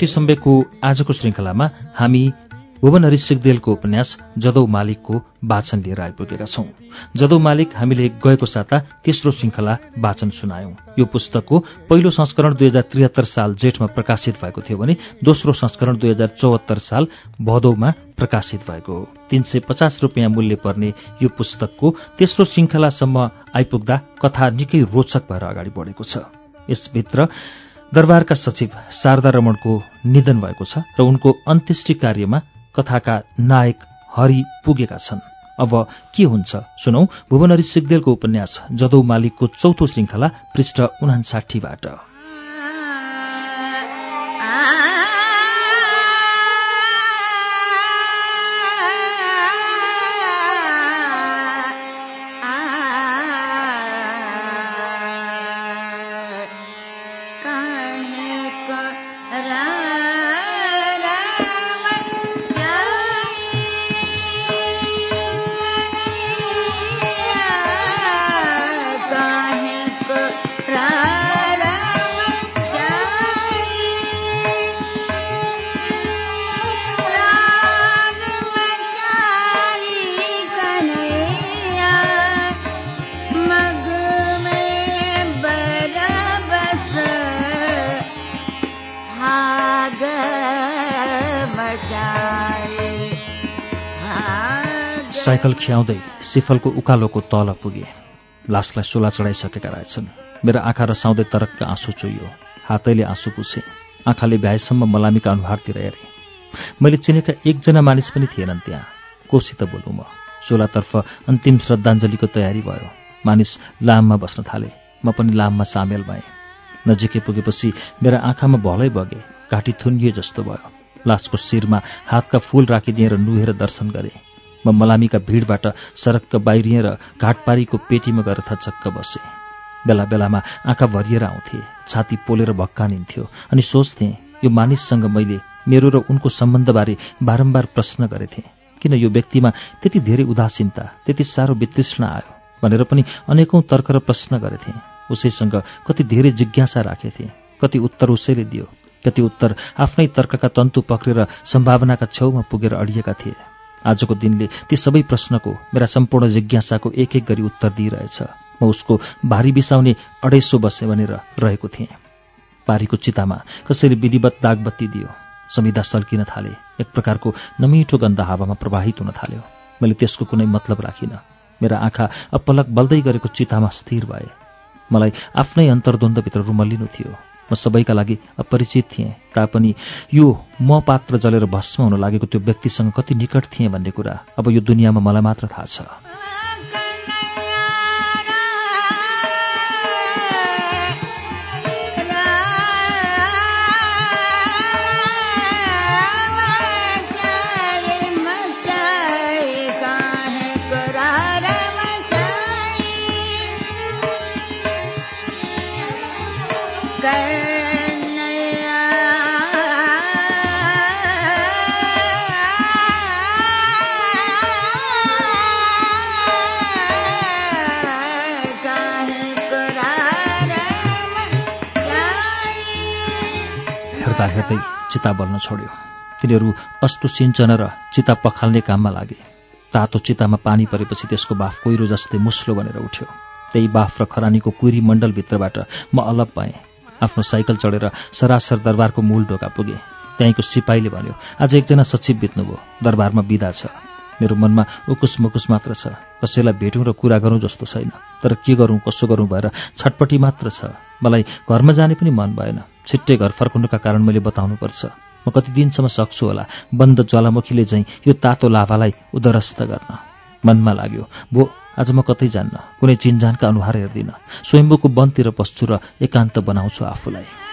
श्रुति सम्वेकको आजको श्रृङ्खलामा हामी भुवन हरि सिगदेलको उपन्यास जदौ मालिकको वाचन लिएर आइपुगेका छौं। जदौ मालिक हामीले गएको साता तेस्रो श्रृङ्खला वाचन सुनायौं। यो पुस्तकको पहिलो संस्करण दुई हजार त्रिहत्तर साल जेठमा प्रकाशित भएको थियो भने दोस्रो संस्करण दुई हजार चौहत्तर साल भदौमा प्रकाशित भएको हो। तीन सय पचास रुपियाँ मूल्य पर्ने यो पुस्तकको तेस्रो श्रृङ्खलासम्म आइपुग्दा कथा निकै रोचक भएर अगाडि बढेको छ। यसभित्र दरबारका सचिव शारदा रमणको निधन भएको छ र उनको अन्त्येष्टि कार्यमा कथाका नायक हरि पुगेका छन्। अब के हुन्छ सुनौ भुवनहरि सिगदेलको उपन्यास जदौ मालिकको चौथो श्रृङ्खला पृष्ठ उनासाठीबाट साइकल खियाउँदै सिफलको उकालोको तल पुगे। लासलाई सोला चढाइसकेका रहेछन्। मेरो आँखा रसाउँदै तरक्क आँसु चुइयो हातैले आँसु पुछे आँखाले भ्याएसम्म मलामीका अनुहारतिर हेरेँ। मैले चिनेका एकजना मानिस पनि थिएनन् त्यहाँ। कोसित बोलुँ म। सोलातर्फ अन्तिम श्रद्धाञ्जलीको तयारी भयो। मानिस लाममा बस्न थाले। म पनि लाममा सामेल भएँ। नजिकै पुगेपछि मेरा आँखामा भलै बगे। घाँटी थुनिए जस्तो भयो। लासको शिरमा हातका फूल राखिदिएर नुहेर दर्शन गरेँ। म मलामीका भिडबाट सडकका बाहिरिएँ र घाटपारीको पेटीमा गएर थचक्क बसेँ। बेला बेलामा आँखा भरिएर आउँथे छाती पोलेर भक्कानिन्थ्यो अनि सोच्थेँ यो मानिससँग मैले मेरो र उनको सम्बन्धबारे बारम्बार प्रश्न गरेथेँ किन यो व्यक्तिमा त्यति धेरै उदासीनता त्यति साह्रो वितृष्ण आयो भनेर पनि अनेकौं तर्क र प्रश्न गरेथेँ। उसैसँग कति धेरै जिज्ञासा राखेथे कति उत्तर उसैले दियो कति उत्तर आफ्नै तर्कका तन्तु पक्रेर सम्भावनाका छेउमा पुगेर अडिएका थिए। आजको दिनले ती सबै प्रश्नको मेरा सम्पूर्ण जिज्ञासाको एक एक गरी उत्तर दिइरहेछ। म उसको भारी बिसाउने अढाइसो बसे भनेर रहेको थिएँ। पारीको चितामा कसरी विधिवत दागबत्ती दियो। संविधा सल्किन थाले। एक प्रकारको नमिठो गन्ध हावामा प्रवाहित हुन थाल्यो। मैले त्यसको कुनै मतलब राखिनँ। मेरा आँखा अपलक बल्दै गरेको चितामा स्थिर भए। मलाई आफ्नै अन्तर्द्वन्द्वभित्र रुमल्लिनु थियो। म सबैका लागि अपरिचित थिएँ। तापनि यो म पात्र जलेर भस्म हुन लागेको त्यो व्यक्तिसँग कति निकट थिएँ भन्ने कुरा अब यो दुनियाँमा मलाई मात्र थाहा छ। हेर्दा हेर्दै चिता बल्न छोड्यो। तिनीहरू अस्तु सिन्चन र चिता पखाल्ने काममा लागे। तातो चितामा पानी परेपछि त्यसको बाफ कोइरो जस्तै मुस्लो बनेर उठ्यो। त्यही बाफ र खरानीको कुइरी मण्डलभित्रबाट म अलग पाएँ आफ्नो साइकल चढेर सरासर दरबारको मूल ढोका पुगे। त्यहीँको सिपाहीले भन्यो आज एकजना सचिव बित्नुभयो। दरबारमा बिदा छ। मेरो मनमा उकुस मुकुस मात्र छ। कसैलाई भेटौँ र कुरा गरौँ जस्तो छैन। तर के गरौँ कसो गरौँ भएर छटपट्टि मात्र छ। मलाई घरमा जाने पनि मन भएन। छिट्टै घर फर्कनुका कारण मैले बताउनुपर्छ। म कति दिनसम्म सक्छु होला। बन्द ज्वालामुखीले चाहिँ यो तातो लाभालाई उदरस्त गर्न। मनमा लाग्यो भो आज म कतै जान्न कुनै चिन्जानका अनुहार हेर्दिनँ स्वयम्भूको वनतिर पस्छु र एकान्त बनाउँछु आफूलाई।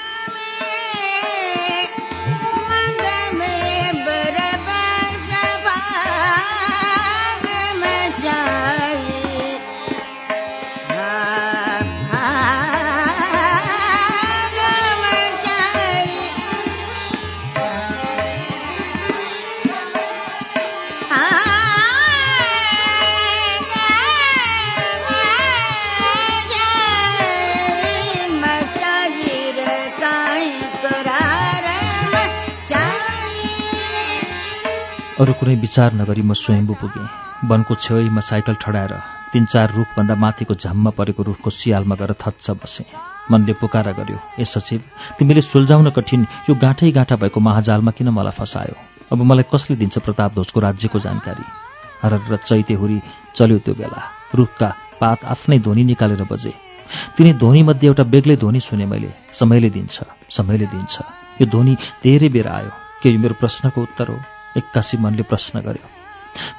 अरू कुनै विचार नगरी म स्वयम्भू पुगेँ। वनको छेउमा साइकल ठडाएर तिन चार रुखभन्दा माथिको झ्याममा परेको रुखको सियालमा गएर थच्छ बसेँ। मनले पुकारा गर्यो ए सचिव तिमीले सुल्झाउन कठिन यो गाँठै गाँठा भएको महाजालमा किन मलाई फसायो? अब मलाई कसले दिन्छ प्रताप ध्वजको राज्यको जानकारी? हर र चैते हुरी चल्यो त्यो बेला। रुखका पात आफ्नै ध्वनि निकालेर बजे। तिनी ध्वनिमध्ये एउटा बेग्लै ध्वनि सुने मैले। समयले दिन्छ समयले दिन्छ। यो ध्वनि धेरै बेर आयो। के यो मेरो प्रश्नको उत्तर हो? एक्कासी मनले प्रश्न गर्यो।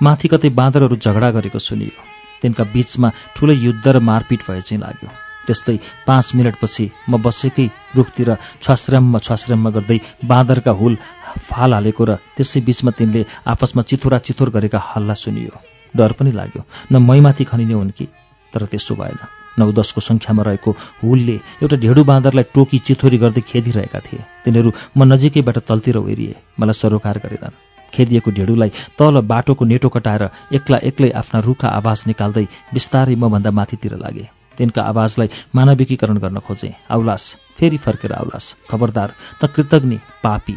माथि कतै बाँदरहरू झगडा गरेको सुनियो। तिनका बीचमा ठुलै युद्ध र मारपिट भए चाहिँ लाग्यो। त्यस्तै पाँच मिनटपछि म बसेकै रुखतिर छ्वाश्रममा छ्वाश्रममा गर्दै बाँदरका हुल फाल हालेको र त्यसै बीचमा तिनले आपसमा चिथोरा चिथोर गरेका हल्ला सुनियो। डर पनि लाग्यो। न मैमाथि खनिने हुन् कि? तर त्यसो भएन। नौ दसको सङ्ख्यामा रहेको हुलले एउटा ढेडु बाँदरलाई टोकी चिथोरी गर्दै खेदिरहेका थिए। तिनीहरू म नजिकैबाट तल्तिर ओरिए मलाई सरोकार गरेनन्। खेदिएको ढेडुलाई तल बाटोको नेटो कटाएर एक्ला एक्लै आफ्ना रुखा आवाज निकाल्दै बिस्तारै मभन्दा माथितिर लागे। तिनका आवाजलाई मानविकीकरण गर्न खोजे। आउलास फेरि फर्केर आउलास। खबरदार त कृतज्ञ पापी।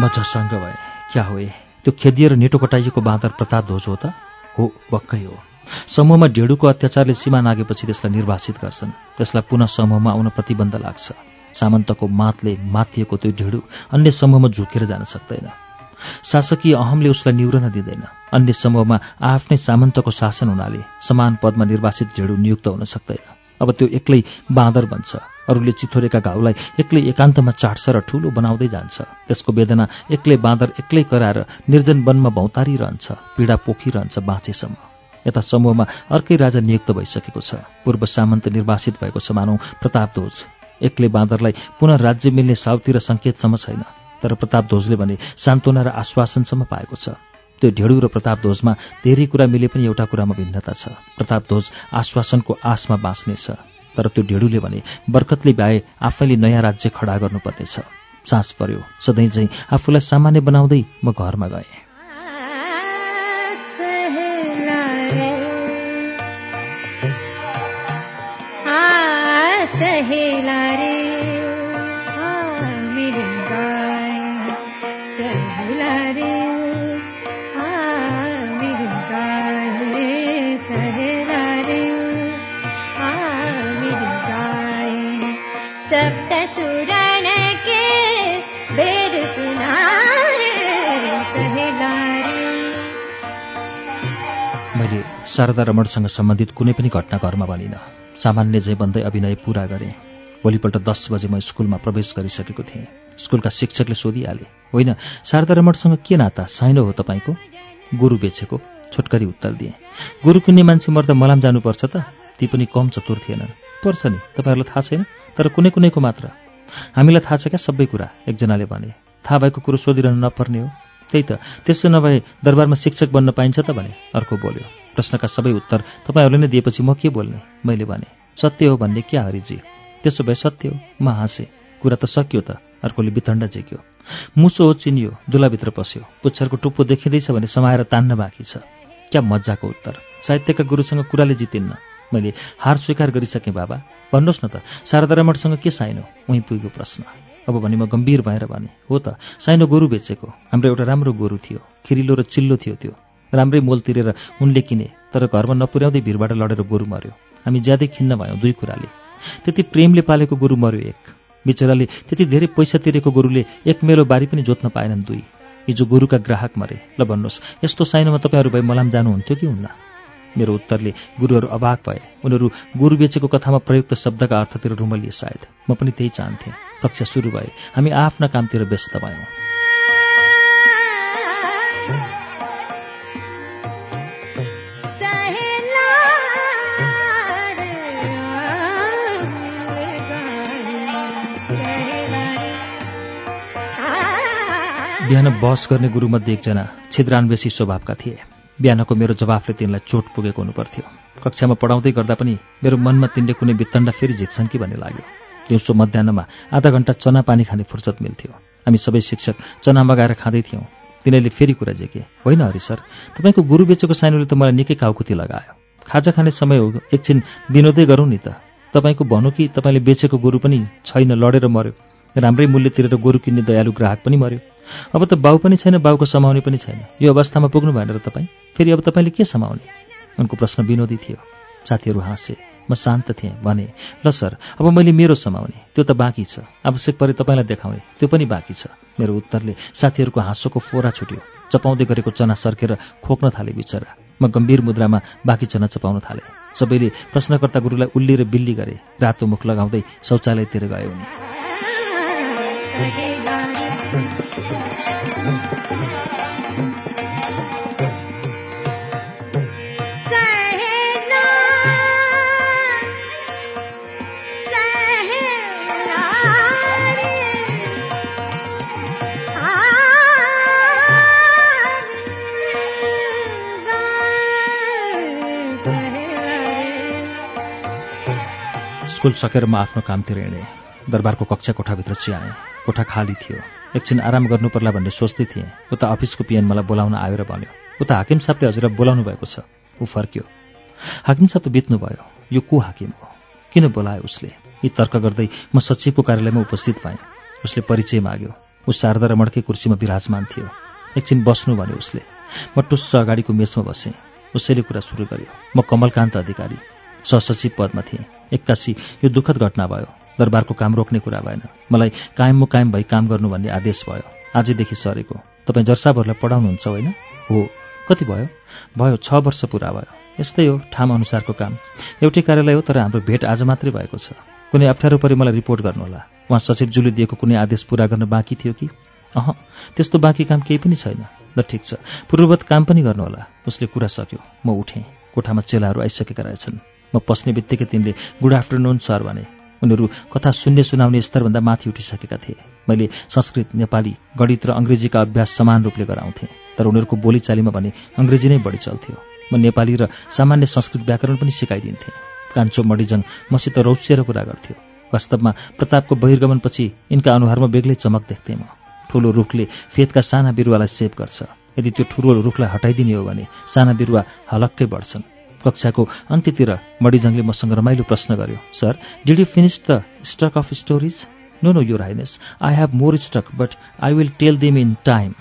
म झसङ्ग भए। क्या हो त्यो खेदिएर नेटो कटाइएको बाँदर प्रताप ध्वज हो त? हो पक्कै हो। समूहमा ढेडुको अत्याचारले सीमा नागेपछि त्यसलाई निर्वासित गर्छन्। त्यसलाई पुनः समूहमा आउन प्रतिबन्ध लाग्छ। सामन्तको मातले माथिएको त्यो ढेडु अन्य समूहमा झुकेर जान सक्दैन। शासकीय अहमले उसलाई निवरन दिँदैन। अन्य समूहमा आफ्नै सामन्तको शासन हुनाले समान पदमा निर्वासित ढेडु नियुक्त हुन सक्दैन। अब त्यो एक्लै बाँदर बन्छ। अरूले चिथोरेका घाउलाई एक्लै एकान्तमा चाट्छ र ठूलो बनाउँदै जान्छ। त्यसको वेदना एक्लै बाँदर एक्लै कराएर निर्जन वनमा भौतारिरहन्छ पीडा पोखिरहन्छ बाँचेसम्म। यता समूहमा अर्कै राजा नियुक्त भइसकेको छ। पूर्व सामन्त निर्वासित भएको छ मानौ प्रतापध्वज एक्लै बाँदरलाई पुनः राज्य मिल्ने साउतिर सङ्केतसम्म छैन। तर प्रतापध्वजले भने सान्त्वना र आश्वासनसम्म पाएको छ। त्यो ढेडु र प्रतापध्वजमा धेरै कुरा मिले पनि एउटा कुरामा भिन्नता छ। प्रतापध्वज आश्वासनको आशमा बाँच्नेछ तर त्यो ढेडुले भने बर्कतले भए आफैले नयाँ राज्य खडा गर्नुपर्नेछ। सास पर्यो सधैँ चाहिँ आफूलाई सामान्य बनाउँदै म घरमा गएँ। मैले शारदा रमणसँग सम्बन्धित कुनै पनि घटना घरमा भनिनँ। सामान्य झै भन्दै अभिनय पूरा गरेँ भोलिपल्ट दस बजे म स्कुलमा प्रवेश गरिसकेको थिएँ। स्कुलका शिक्षकले सोधिहाले होइन शारदा रमणसँग के नाता? साइनो हो तपाईँको? गुरु बेचेको छोटकरी उत्तर दिएँ गुरु किन्ने मान्छे मर्दा मलाम जानुपर्छ त? ती पनि कम चतुर थिएनन्। पर्छ नि तपाईँहरूलाई थाहा छैन? तर कुनै कुनैको मात्र। हामीलाई थाहा छ क्या सबै कुरा एकजनाले भने। थाहा भएको कुरो सोधिरहनु नपर्ने हो। त्यही त त्यसो नभए दरबारमा शिक्षक बन्न पाइन्छ त भने अर्को बोल्यो। प्रश्नका सबै उत्तर तपाईँहरूले नै दिएपछि म के बोल्ने? मैले भने सत्य हो भन्ने क्या हरिजी? त्यसो भए सत्य हो। म हाँसेँ। कुरा त सकियो त। अर्कोले बितण्ड झेक्यो। मुसो हो चिनियो दुलाभित्र पस्यो। पुच्छरको टुप्पो देखिँदैछ भने समाएर तान्न बाँकी छ। क्या मजाको उत्तर? साहित्यका गुरुसँग कुराले जितिन्न। मैले हार स्वीकार गरिसकेँ बाबा। भन्नुहोस् न त शारदा रमणसँग के साइनो? उहीँ पुगेको प्रश्न। अब भने म गम्भीर भएर भने हो त साइनो गोरु बेचेको। हाम्रो एउटा राम्रो गोरु थियो। खिरिलो र चिल्लो थियो त्यो। राम्रै मोल तिरेर उनले किने तर घरमा नपुर्याउँदै भिरबाट लडेर गोरु मर्यो। हामी ज्यादै खिन्न भयौँ दुई कुराले। त्यति प्रेमले पालेको गोरु मर्यो एक। बिचराले त्यति धेरै पैसा तिरेको गोरुले एक मेलो बारी पनि जोत्न पाएनन् दुई। हिजो गोरुका ग्राहक मरे। ल भन्नुहोस् यस्तो साइनोमा तपाईँहरू भए मलाम जानुहुन्थ्यो कि हुन्न? मेरो उत्तरले गुरुहरू अभाग भए। उनीहरू गुरु बेचेको कथामा प्रयुक्त शब्दका अर्थतिर रुमलिए सायद। म पनि त्यही चाहन्थेँ। कक्षा सुरु भए। हामी आफ्ना कामतिर व्यस्त भयौँ। बिहान बस गर्ने गुरुमध्ये एकजना छिद्रान्वेषी स्वभावका थिए। बिहानको मेरो जवाफले तिनलाई चोट पुगेको हुनुपर्थ्यो। कक्षामा पढाउँदै गर्दा पनि मेरो मनमा तिनले कुनै वित्तण्डा फेरि झिक्छन् कि भन्ने लाग्यो। दिउँसो मध्याहमा आधा घन्टा चना पानी खाने फुर्सद मिल्थ्यो। हामी सबै शिक्षक चना मगाएर खाँदै थियौँ। तिनीहरूले फेरि कुरा जेके होइन हरि सर तपाईँको गुरु बेचेको साइनोले त मलाई निकै काउकुती लगायो। खाजा खाने समय हो एकछिन विनोदै गरौँ नि त। तपाईँको भनौँ कि तपाईँले बेचेको गोरु पनि छैन लडेर मर्यो राम्रै मूल्य तिरेर गोरु किन्ने दयालु ग्राहक पनि मर्यो। अब त बाउ पनि छैन बाउको समाउने पनि छैन। यो अवस्थामा पुग्नु भएन र तपाईँ। फेरि अब तपाईँले के समाउने? उनको प्रश्न विनोदी थियो। साथीहरू हाँसे म शान्त थिएँ भने ल सर अब मैले मेरो समाउने। त्यो त बाँकी छ। आवश्यक परे तपाईँलाई देखाउने। त्यो पनि बाँकी छ। मेरो उत्तरले साथीहरूको हाँसोको फोरा छुट्यो। चपाउँदै गरेको चना सर्केर खोक्न थाले बिचरा। म गम्भीर मुद्रामा बाँकी चना चपाउन थालेँ। सबैले प्रश्नकर्ता गुरुलाई उल्ली र बिल्ली गरे। रातो मुख लगाउँदै शौचालयतिर गयो उनी। स्कुल सकेर म आफ्नो कामतिर हिँडेँ दरबारको कक्षा कोठाभित्र चियाएँ कोठा खाली थियो। एकछिन आराम गर्नु पर्ला भन्ने सोच्दै थिएँ। उता अफिसको पिएन मलाई बोलाउन आयो र भन्यो उता हाकिम साहबले हजुरलाई बोलाउनु भएको छ। ऊ फर्क्यो। हाकिम साहब त बित्नुभयो। यो को हाकिम हो? किन बोलायो उसले? यी तर्क गर्दै म सचिवको कार्यालयमा उपस्थित भएँ। उसले परिचय माग्यो। ऊ शारदा र मड्के कुर्सीमा विराजमान थियो। एकछिन बस्नु भन्यो उसले। म टुस्स अगाडिको मेचमा बसेँ। उसैले कुरा सुरु गर्यो। म कमलकान्त अधिकारी सहसचिव पदमा थिएँ। एक्कासी यो दुःखद घटना भयो। दरबारको काम रोक्ने कुरा भएन। मलाई कायम मुकायम भई काम गर्नु भन्ने आदेश भयो। आजदेखि सरेको। तपाईँ जर्साबहरूलाई पढाउनुहुन्छ होइन? हो। कति भयो? भयो छ वर्ष पुरा भयो। यस्तै हो ठाम अनुसारको काम। एउटै कार्यालय हो तर हाम्रो भेट आज मात्रै भएको छ। कुनै अप्ठ्यारो परे मलाई रिपोर्ट गर्नुहोला। उहाँ सचिवज्यूले दिएको कुनै आदेश पुरा गर्न बाँकी थियो कि? अह त्यस्तो बाँकी काम केही पनि छैन। ल ठिक छ। पूर्ववत काम पनि गर्नुहोला। उसले कुरा सक्यो। म उठेँ। कोठामा चेलाहरू आइसकेका रहेछन्। म पस्ने बित्तिकै तिनले गुड आफ्टरनुन सर भने। उनीहरू कथा सुन्ने सुनाउने स्तरभन्दा माथि उठिसकेका थिए। मैले संस्कृत नेपाली गणित र अङ्ग्रेजीका अभ्यास समान रूपले गराउँथेँ तर उनीहरूको बोलीचालीमा भने अङ्ग्रेजी नै बढी चल्थ्यो। म नेपाली र सामान्य संस्कृत व्याकरण पनि सिकाइदिन्थेँ। कान्छो मडिजङ मसित रौसिएर कुरा गर्थ्यो। वास्तवमा प्रतापको बहिर्गमनपछि यिनका अनुहारमा बेग्लै चमक देख्थेँ म। ठुलो रुखले फेदका साना बिरुवालाई सेभ गर्छ। यदि त्यो ठुलो रुखलाई हटाइदिने हो भने साना बिरुवा हलक्कै बढ्छन्। कक्षाको अन्त्यतिर मडिजङले मसँग रमाइलो प्रश्न गर्यो sir did you finish the stock of stories no no your highness I have more stock but I will tell them in time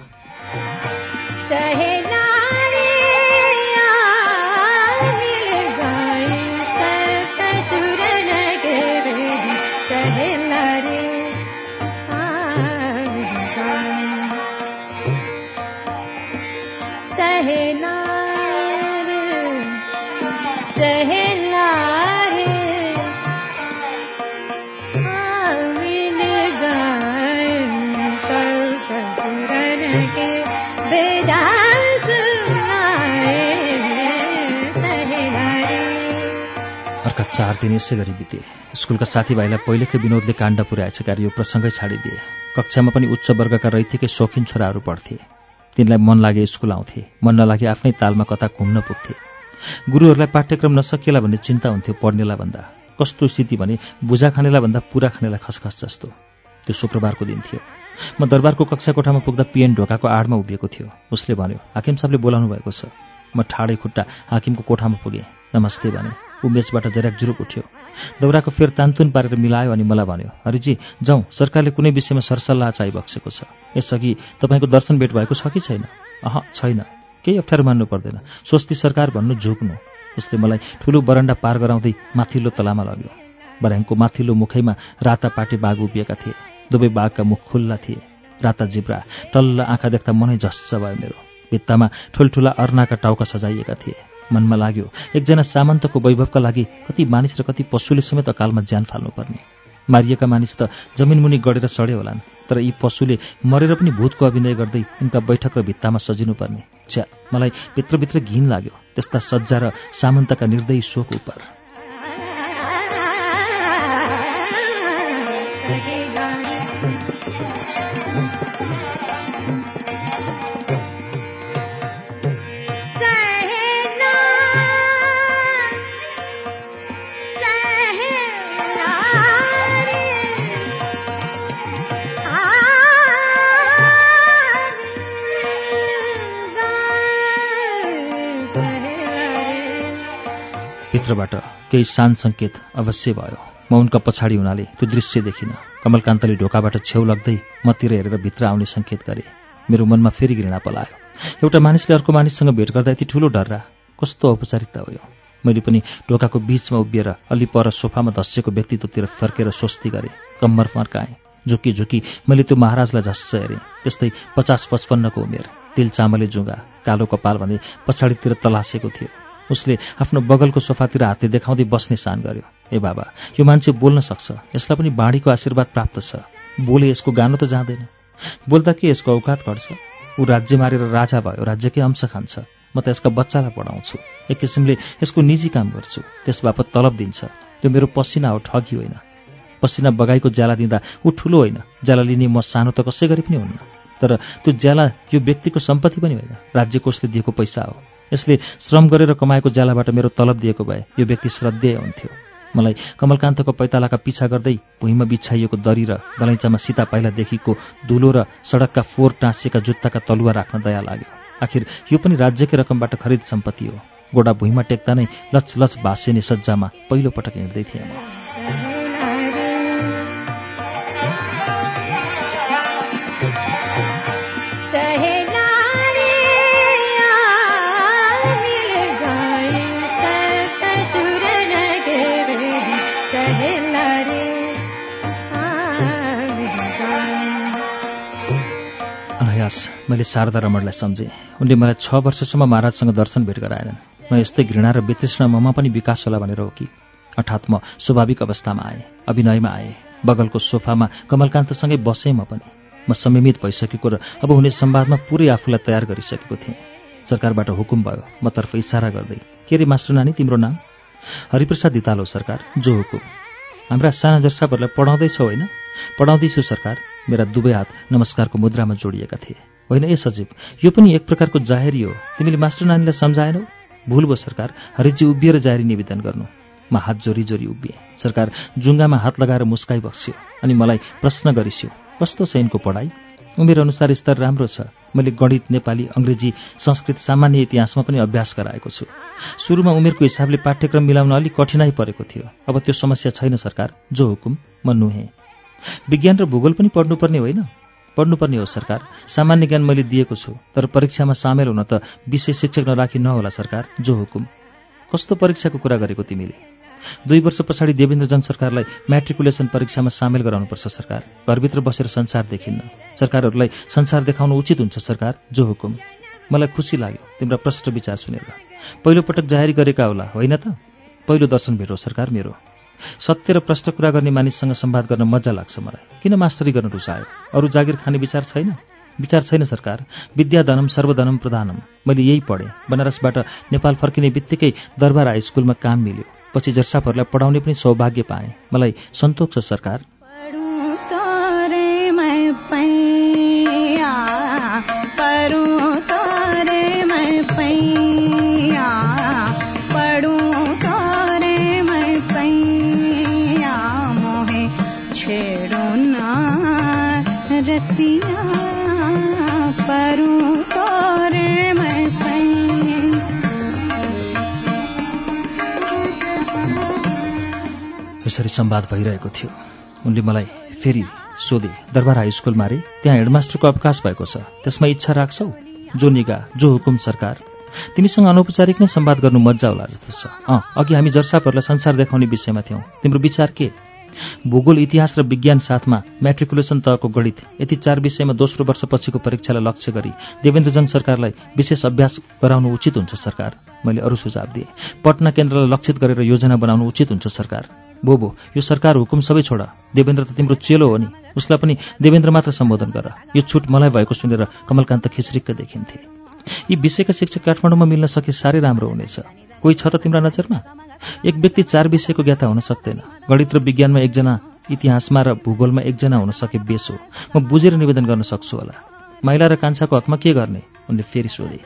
चार दिन यसै गरी बिते। स्कुलका साथीभाइलाई पहिलेकै विनोदले काण्ड पुर्याएछ कार्य यो प्रसङ्गै छाडिदिए। कक्षामा पनि उच्च वर्गका रैथिकै शौखिन छोराहरू पढ्थे। तिनलाई मन लागे स्कुल आउँथे। मन नलागे आफ्नै तालमा कता घुम्न पुग्थे। गुरुहरूलाई पाठ्यक्रम नसकिएला भन्ने चिन्ता हुन्थ्यो पढ्नेलाई भन्दा। कस्तो स्थिति भने बुझा खानेलाई भन्दा पुरा खानेलाई खसखस जस्तो। त्यो शुक्रबारको दिन थियो। म दरबारको कक्षा कोठामा पुग्दा पिएन ढोकाको आडमा उभिएको थियो। उसले भन्यो हाकिम साहबले बोलाउनु भएको छ। म ठाडै खुट्टा हाकिमको कोठामा पुगेँ। नमस्ते भने। ऊ मेचबाट जराक जुरुक उठ्यो। दौराको फेर तान्तुन पारेर मिलायो अनि मलाई भन्यो हरिजी जाउँ सरकारले कुनै विषयमा सरसल्लाह चाहिबक्सेको छ। यसअघि तपाईँको दर्शन भेट भएको छ कि छैन? अह छैन। केही अप्ठ्यारो मान्नु पर्दैन। स्वस्ति सरकार भन्नु झुक्नु। उसले मलाई ठुलो बरन्डा पार गराउँदै माथिल्लो तलामा लग्यो। बर्याङको माथिल्लो मुखैमा राता पाटे बाघ उभिएका थिए। दुवै बाघका मुख खुल्ला थिए। राता जिब्रा टल्ल आँखा देख्दा मनै झस्स भयो मेरो। भित्तामा ठुल्ठुला अर्नाका टाउका सजाइएका थिए। मनमा लाग्यो एकजना सामन्तको वैभवका लागि कति मानिस र कति पशुले समेत अकालमा ज्यान फाल्नुपर्ने। मारिएका मानिस त जमिनमुनि गढेर सडे होलान् तर यी पशुले मरेर पनि भूतको अभिनय गर्दै यिनका बैठक र भित्तामा सजिनुपर्ने। छ्या मलाई भित्रभित्र घिन लाग्यो त्यस्ता सज्जा र सामन्तका निर्दयी शोक उप भित्रबाट केही सान सङ्केत अवश्य भयो। म उनका पछाडि हुनाले त्यो दृश्य देखिनँ। कमलकान्तले ढोकाबाट छेउ लाग्दै मतिर हेरेर भित्र आउने सङ्केत गरे। मेरो मनमा फेरि घृणा पलायो। एउटा मानिसले अर्को मानिससँग भेट गर्दा यति ठुलो डर्रा कस्तो औपचारिकता हो मैले पनि ढोकाको बीचमा उभिएर अलि पर सोफामा धसिएको व्यक्तित्वतिर फर्केर स्वस्ति गरेँ। कम्मर फर्काएँ। झुकी झुकी मैले त्यो महाराजलाई झस्स हेरेँ। त्यस्तै पचास पचपन्नको उमेर। तिल चामले जुङ्गा कालो कपाल भने पछाडितिर तलासेको थियो। उसले आफ्नो बगलको सोफातिर हातले देखाउँदै बस्ने सान गर्यो। ए बाबा यो मान्छे बोल्न सक्छ। यसलाई पनि बाँडीको आशीर्वाद प्राप्त छ। बोले यसको गानो त जाँदैन। बोल्दा के यसको औकात घट्छ? ऊ राज्य मारेर राजा भयो। राज्यकै अंश खान्छ। म त यसका बच्चालाई पढाउँछु। एक किसिमले यसको निजी काम गर्छु। त्यस बापत तलब दिन्छ। त्यो मेरो पसिना हो ठगी होइन। पसिना बगाईको ज्याला दिँदा ऊ ठुलो होइन। ज्याला लिने म सानो त कसै गरी पनि हुन्न। तर त्यो ज्याला यो व्यक्तिको सम्पत्ति पनि होइन। राज्य कोषले दिएको पैसा हो। यसले श्रम गरेर कमाएको ज्यालाबाट मेरो तलब दिएको भए। यो व्यक्ति श्रद्धेय हुन्थ्यो। मलाई कमलकान्तको पैतालाका पिछा गर्दै भुइँमा बिछाइएको दरी र गलैँचामा सीता पाइलादेखिको धुलो र सडकका फोहोर टाँसिएका जुत्ताका तलुवा राख्न दया लाग्यो। आखिर यो पनि राज्यकै रकमबाट खरिद सम्पत्ति हो। गोडा भुइँमा टेक्दा नै लच लच भाँसिने सज्जामा पहिलो पटक हिँड्दै थिएँ म। मैले शारदा रमणलाई सम्झेँ। उनले मलाई छ वर्षसम्म महाराजसँग दर्शन भेट गराएनन्। न यस्तै घृणा र वितृष्ण ममा पनि विकास होला भनेर हो कि? अर्थात् म स्वाभाविक अवस्थामा आएँ अभिनयमा आएँ बगलको सोफामा कमलकान्तसँगै बसेँ म पनि। म संयमित भइसकेको र अब हुने संवादमा पुरै आफूलाई तयार गरिसकेको थिएँ। सरकारबाट हुकुम भयो म तर्फ इसारा गर्दै के रे मास्टर नानी तिम्रो नाम? हरिप्रसाद दितालो सरकार जो हुकुम। हाम्रा साना जर्साहरूलाई पढाउँदैछौ होइन? पढाउँदैछु सरकार। मेरा दुवै हात नमस्कारको मुद्रामा जोडिएका थिए। होइन ए सचिव यो पनि एक प्रकारको जाहेरी हो। तिमीले मास्टर नानीलाई सम्झाएनौ? भुल भयो सरकार हरिजी उभिएर जाहेरी निवेदन गर्नु। म हात जोरी जोरी उभिएँ। सरकार जुङ्गामा हात लगाएर मुस्काई बक्स्यो अनि मलाई प्रश्न गरिस्यो कस्तो छ यिनको पढाइ? उमेर अनुसार स्तर राम्रो छ। मैले गणित नेपाली अङ्ग्रेजी संस्कृत सामान्य इतिहासमा पनि अभ्यास गराएको छु। सुरुमा उमेरको हिसाबले पाठ्यक्रम मिलाउन अलिक कठिनाई परेको थियो। अब त्यो समस्या छैन सरकार। जो हुकुम म नुहेँ। विज्ञान र भूगोल पनि पढ्नुपर्ने होइन? पढ्नुपर्ने हो सरकार। सामान्य ज्ञान मैले दिएको छु तर परीक्षामा सामेल हुन त विषय शिक्षक नराखी नहोला सरकार जो हुकुम। कस्तो परीक्षाको कुरा गरेको तिमीले? दुई वर्ष पछाडि देवेन्द्रजङ सरकारलाई म्याट्रिकुलेसन परीक्षामा सामेल गराउनुपर्छ सरकार। घरभित्र बसेर संसार देखिन्न। सरकारहरूलाई संसार देखाउनु उचित हुन्छ सरकार जो हुकुम। मलाई खुसी लाग्यो तिम्रा प्रष्ट विचार सुनेर। पहिलोपटक जाहेरी गरेका होला होइन त? पहिलो दर्शन भेट सरकार मेरो। सत्य र प्रष्ट कुरा गर्ने मानिससँग संवाद गर्न मजा लाग्छ मलाई। किन मास्टरी गर्न रुचायो? अरू जागिर खाने विचार छैन? विचार छैन सरकार। विद्याधनम सर्वधनम प्रधानम। मैले यही पढेँ। बनारसबाट नेपाल फर्किने बित्तिकै दरबार हाई स्कुलमा काम मिल्यो। पछि जर्सापहरूलाई पढाउने पनि सौभाग्य पाएँ। मलाई सन्तोष छ सरकार। यसरी संवाद भइरहेको थियो। उनले मलाई फेरि सोधे दरबार हाई स्कुलमा रे त्यहाँ हेडमास्टरको अवकाश भएको छ। त्यसमा इच्छा राख्छौ? जो निगा जो हुकुम सरकार। तिमीसँग अनौपचारिक नै संवाद गर्नु मजा होला जस्तो छ। अँ अघि हामी जर्सापहरूलाई संसार देखाउने विषयमा थियौँ। तिम्रो विचार के? भूगोल इतिहास र विज्ञान साथमा म्याट्रिकुलेसन तहको गणित यति चार विषयमा दोस्रो वर्षपछिको परीक्षालाई लक्ष्य गरी देवेन्द्रजङ सरकारलाई विशेष अभ्यास गराउनु उचित हुन्छ सरकार। मैले अरू सुझाव दिएँ। पटना केन्द्रलाई लक्षित गरेर योजना बनाउनु उचित हुन्छ सरकार। बोबो यो सरकार हुकुम सबै छोड। देवेन्द्र त तिम्रो चेलो हो नि। उसलाई पनि देवेन्द्र मात्र सम्बोधन गर। यो छुट मलाई भएको सुनेर कमलकान्त खिचरिक्क देखिन्थे। यी विषयका शिक्षक काठमाडौँमा मिल्न सके साह्रै राम्रो हुनेछ। कोही छ त तिम्रा नजरमा? एक व्यक्ति चार विषयको ज्ञाता हुन सक्दैन। गणित र विज्ञानमा एकजना इतिहासमा र भूगोलमा एकजना हुन सके बेस हो। म बुझेर निवेदन गर्न सक्छु होला। महिला र कान्छाको हकमा के गर्ने? उनले फेरि सोधे।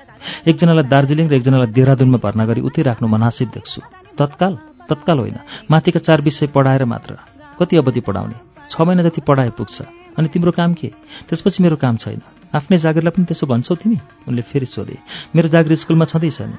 एकजनालाई दार्जिलिङ र एकजनालाई देहरादुनमा भर्ना गरी उतै राख्नु मनासिब देख्छु। तत्काल तत्काल होइन। माथिका चार विषय पढाएर मात्र। कति अवधि पढाउने? छ महिना जति पढाए पुग्छ। अनि तिम्रो काम के? त्यसपछि मेरो काम छैन। आफ्नै जागिरलाई पनि त्यसो भन्छौ तिमी? उनले फेरि सोधे। मेरो जागिर स्कुलमा छँदैछ नि।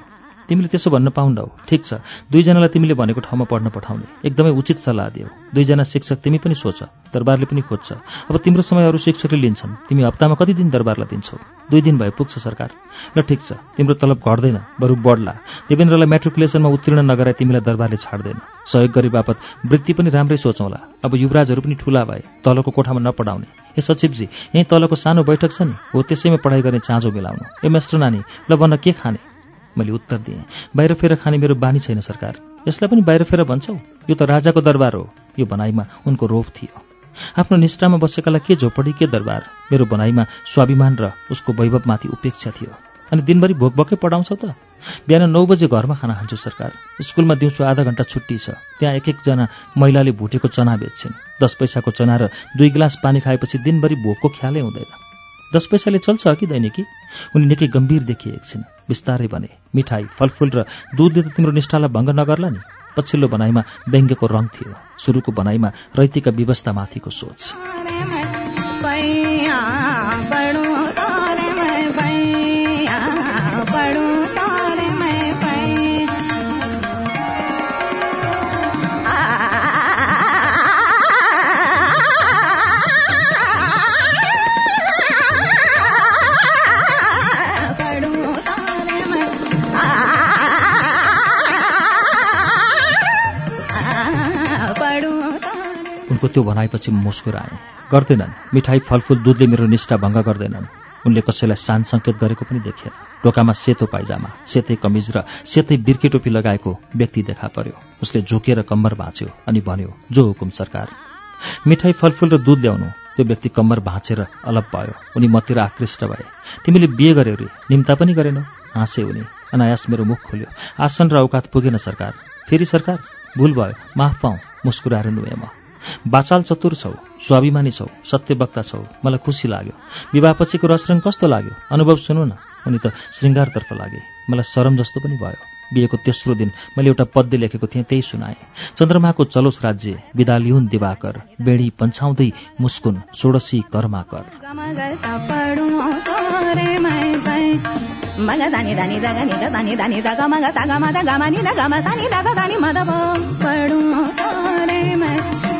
तिमीले त्यसो भन्न पाउन्नौ ठिक छ। दुईजनालाई तिमीले भनेको ठाउँमा पढ्न पठाउने। एकदमै उचित सल्लाह दियो। दुईजना शिक्षक तिमी पनि सोच। दरबारले पनि खोज्छ। अब तिम्रो समय अरू शिक्षकले लिन्छन्। तिमी हप्तामा कति दिन दरबारलाई दिन्छौ? दुई दिन भए पुग्छ सरकार। ल ठिक छ। तिम्रो तलब घट्दैन। बरु बढ्ला। देवेन्द्रलाई मेट्रिकुलेसनमा उत्तीर्ण नगराए तिमीलाई दरबारले छाड्दैन। सहयोग गरे बापत वृत्ति पनि राम्रै सोचौँला। अब युवराजहरू पनि ठुला भए। तलको कोठामा नपढाउने। ए सचिवजी यहीँ तलको सानो बैठक छ नि? हो त्यसैमा पढाइ गर्ने चाँजो मिलाउनु। ए मेस्टर नानी ल भन्न के खाने? मैले उत्तर दिएँ। बाहिर फेर खाने मेरो बानी छैन सरकार। यसलाई पनि बाहिर फेर भन्छौ? यो त राजाको दरबार हो। यो भनाइमा उनको रोप थियो। आफ्नो निष्ठामा बसेकालाई के झोपडी के दरबार? मेरो भनाइमा स्वाभिमान र उसको वैभवमाथि उपेक्षा थियो। अनि दिनभरि भोकभोकै पढाउँछौ त? बिहान नौ बजे घरमा खाना खान्छु सरकार। स्कुलमा दिउँसो आधा घन्टा छुट्टी छ। त्यहाँ एक एकजना महिलाले भुटेको चना बेच्छन्। दस पैसाको चना र दुई गिलास पानी खाएपछि दिनभरि भोकको ख्यालै हुँदैन। दस पैसाले चल्छ कि? दैनिकी उनी निकै गम्भीर देखिए एकछिन। बिस्तारै भने मिठाई फलफुल र दुधले त तिम्रो निष्ठालाई भङ्ग नगर्ला नि? पछिल्लो बनाइमा व्यङ्ग्यको रङ थियो। सुरुको बनाइमा रैतिका व्यवस्थामाथिको सोच। त्यो भनाइपछि मुस्कुराए। गर्दैनन्। मिठाई फलफुल दुधले मेरो निष्ठा भङ्ग गर्दैनन्। उनले कसैलाई सान सङ्केत गरेको पनि देखेन टोकामा सेतो पाइजामा सेतै कमिज र सेतै बिर्के टोपी लगाएको व्यक्ति देखा पर्यो। उसले झुकेर कम्मर भाँच्यो अनि भन्यो जो हुकुम सरकार। मिठाई फलफुल र दुध ल्याउनु। त्यो व्यक्ति कम्मर भाँचेर अलप भयो। उनी मतिर आकृष्ट भए। तिमीले बिहे गर्यो रे। निम्ता पनि गरेनौ? हाँसे उनी। अनायास मेरो मुख खोल्यो। आसन र औकात पुगेन सरकार। फेरि सरकार? भुल भयो। माफ पाऊ मुस्कुराएर नुएँ म। बाचाल चतुर छौ स्वाभिमानी छौ सत्यवक्ता छौ मलाई खुसी लाग्यो विवाहपछिको रसरङ कस्तो लाग्यो अनुभव सुनु न उनी त श्रृङ्गारतर्फ लागे मलाई शरम जस्तो पनि भयो बिहेको तेस्रो दिन मैले एउटा पद्य लेखेको थिएँ त्यही सुनाएँ चन्द्रमाको चलोस राज्य विदा लिउन् दिवाकर बेडी पन्छाउँदै मुस्कुन षोडशी कर्माकर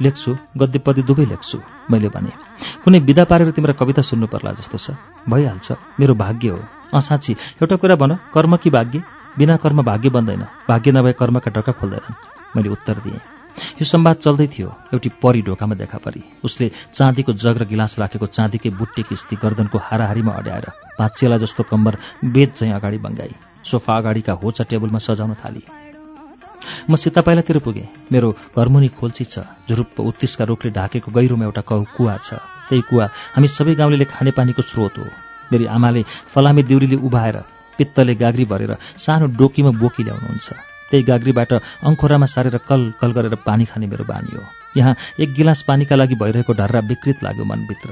लेख्छु गद्य पद्य दुवै लेख्छु मैले भने। कुनै विदा पारेर तिम्रो कविता सुन्नु पर्ला जस्तो छ। भइहाल्छ मेरो भाग्य हो। अँ एउटा कुरा भन कर्म कि भाग्य? बिना कर्म भाग्य बन्दैन। भाग्य नभए कर्मका ढोका खोल्दैनन् मैले उत्तर दिएँ। यो संवाद चल्दै थियो एउटी परी ढोकामा देखा परी। उसले चाँदीको जग र गिलास राखेको चाँदीकै बुट्टे किस्ती गर्दनको हाराहारीमा अड्याएर भाँचेला जस्तो कम्बर बेद चाहिँ अगाडि बङ्गाई। सोफा अगाडिका होचा टेबलमा सजाउन थाली। म सीता पाइलातिर पुगेँ। मेरो घरमुनि खोल्ची छ झुरुप्प उत्तिसका रुखले ढाकेको गहिरोमा एउटा कुवा छ। त्यही कुवा हामी सबै गाउँले खानेपानीको स्रोत हो। मेरी आमाले फलामे दिउरीले उभाएर पित्तले गाग्री भरेर सानो डोकीमा बोकी ल्याउनुहुन्छ। त्यही गाग्रीबाट अङ्खोरामा सारेर कल कल गरेर पानी खाने मेरो बानी हो। यहाँ एक गिलास पानीका लागि भइरहेको ढर्रा विकृत लाग्यो मनभित्र।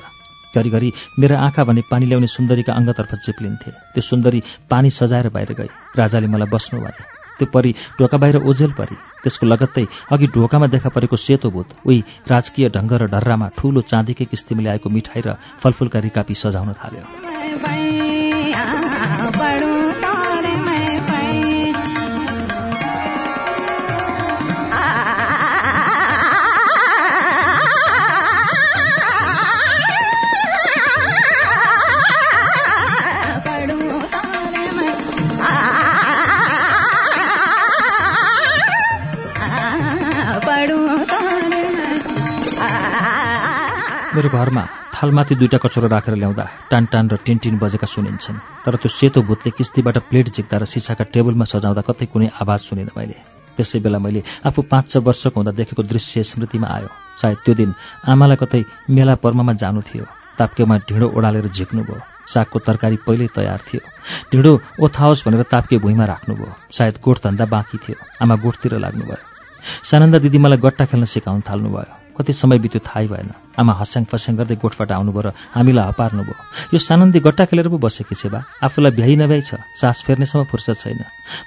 घरिघरि मेरा आँखा भने पानी ल्याउने सुन्दरीका अङ्गतर्फ चिप्लिन्थे। त्यो सुन्दरी पानी सजाएर बाहिर गए राजाले मलाई बस्नु भए त्यो परि ढोका बाहिर ओझेल परी। त्यसको लगत्तै अघि ढोकामा देखा परेको सेतो भूत उही राजकीय ढङ्ग र ढर्रामा ठूलो चाँदीकै किस्तीमा ल्याएको मिठाई र फलफुलका रिकापी सजाउन थाल्यो। मेरो घरमा थालमाथि दुईटा कचौरा राखेर ल्याउँदा टान टान र टिनटिन बजेका सुनिन्छन्। तर त्यो सेतो भूतले किस्तीबाट प्लेट झिक्दा र सिसाका टेबलमा सजाउँदा कतै कुनै आवाज सुनिन मैले। त्यसै बेला मैले आफू पाँच छ वर्षको हुँदा देखेको दृश्य स्मृतिमा आयो। सायद त्यो दिन आमालाई कतै मेला पर्वमा जानु थियो। ताप्केमा ढिँडो ओडालेर झिक्नुभयो। सागको तरकारी पहिल्यै तयार थियो। ढिँडो ओथाओस् भनेर ताप्के भुइँमा राख्नुभयो। सायद गोठधन्दा बाँकी थियो। आमा गोठतिर लाग्नुभयो। सानन्दा दिदी मलाई गट्टा खेल्न सिकाउन थाल्नुभयो। कति समय बित्यो थाहै भएन। आमा हस्याङ फस्याङ गर्दै गोठबाट आउनुभयो र हामीलाई हपार्नुभयो। यो सानन्दी गट्टा खेलेर पो बसेकी छे बा। आफूलाई भ्याइ नभ्याइ छ। सास फेर्नेसम्म फुर्सद छैन।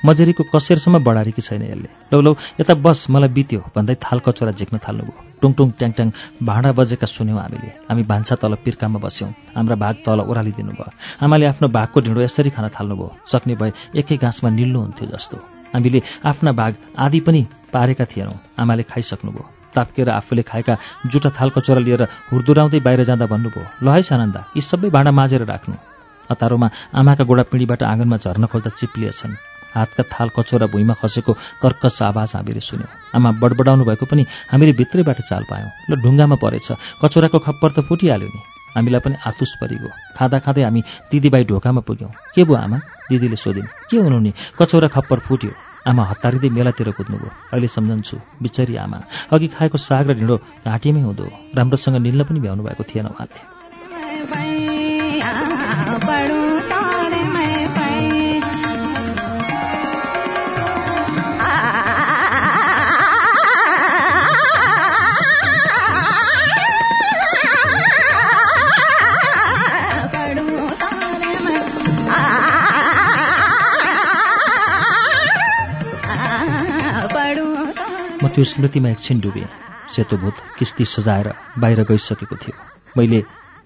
मजेरीको कसेरसम्म बढारेकी छैन यसले। लौ लौ यता बस मलाई बित्यो। भन्दै थाल कचोरा झिक्न थाल्नुभयो। टुङटुङ ट्याङट्याङ भाँडा बजेका सुन्यौँ हामीले। हामी भान्सा तल पिर्कामा बस्यौँ। हाम्रा भाग तल ओह्रालिदिनु भयो आमाले आफ्नो भागको ढिँडो यसरी खान थाल्नुभयो। सक्ने भए एकै घाँसमा निल्नुहुन्थ्यो जस्तो। हामीले आफ्ना भाग आदि पनि पारेका थिएनौँ। आमाले खाइसक्नुभयो। ताप्केर आफूले खाएका जुटा थाल कचोरा लिएर हुर्दुराउँदै बाहिर जाँदा भन्नुभयो ल है सानन्दा यी सबै भाँडा माझेर राख्नु अतारोमा आमाका गोडा पिँढीबाट आँगनमा झर्न खोज्दा चिप्लिएछन्। हातका थाल कचोरा भुइँमा खसेको कर्कस आवाज हामीले सुन्यौँ। आमा बडबडाउनु भएको पनि हामीले भित्रैबाट चाल पायौँ। ल ढुङ्गामा परेछ। कचोराको खप्पर त फुटिहाल्यो नि। हामीलाई पनि आतुस परिगयो। खाँदा खाँदै हामी दिदीबाई ढोकामा पुग्यौँ। के भयो आमा? दिदीले सोधिन्। के हुनु नि? कचौरा खप्पर फुट्यो। आमा हतारिँदै मेलातिर कुद्नुभयो अहिले सम्झन्छु बिचरी आमा। अघि खाएको साग र ढिँडो घाँटीमै हुँदो। राम्रोसँग निल्न पनि भ्याउनु भएको थिएन उहाँले। त्यो स्मृतिमा एकछिन डुबेँ। सेतो भूत किस्ती सजाएर बाहिर गइसकेको थियो। मैले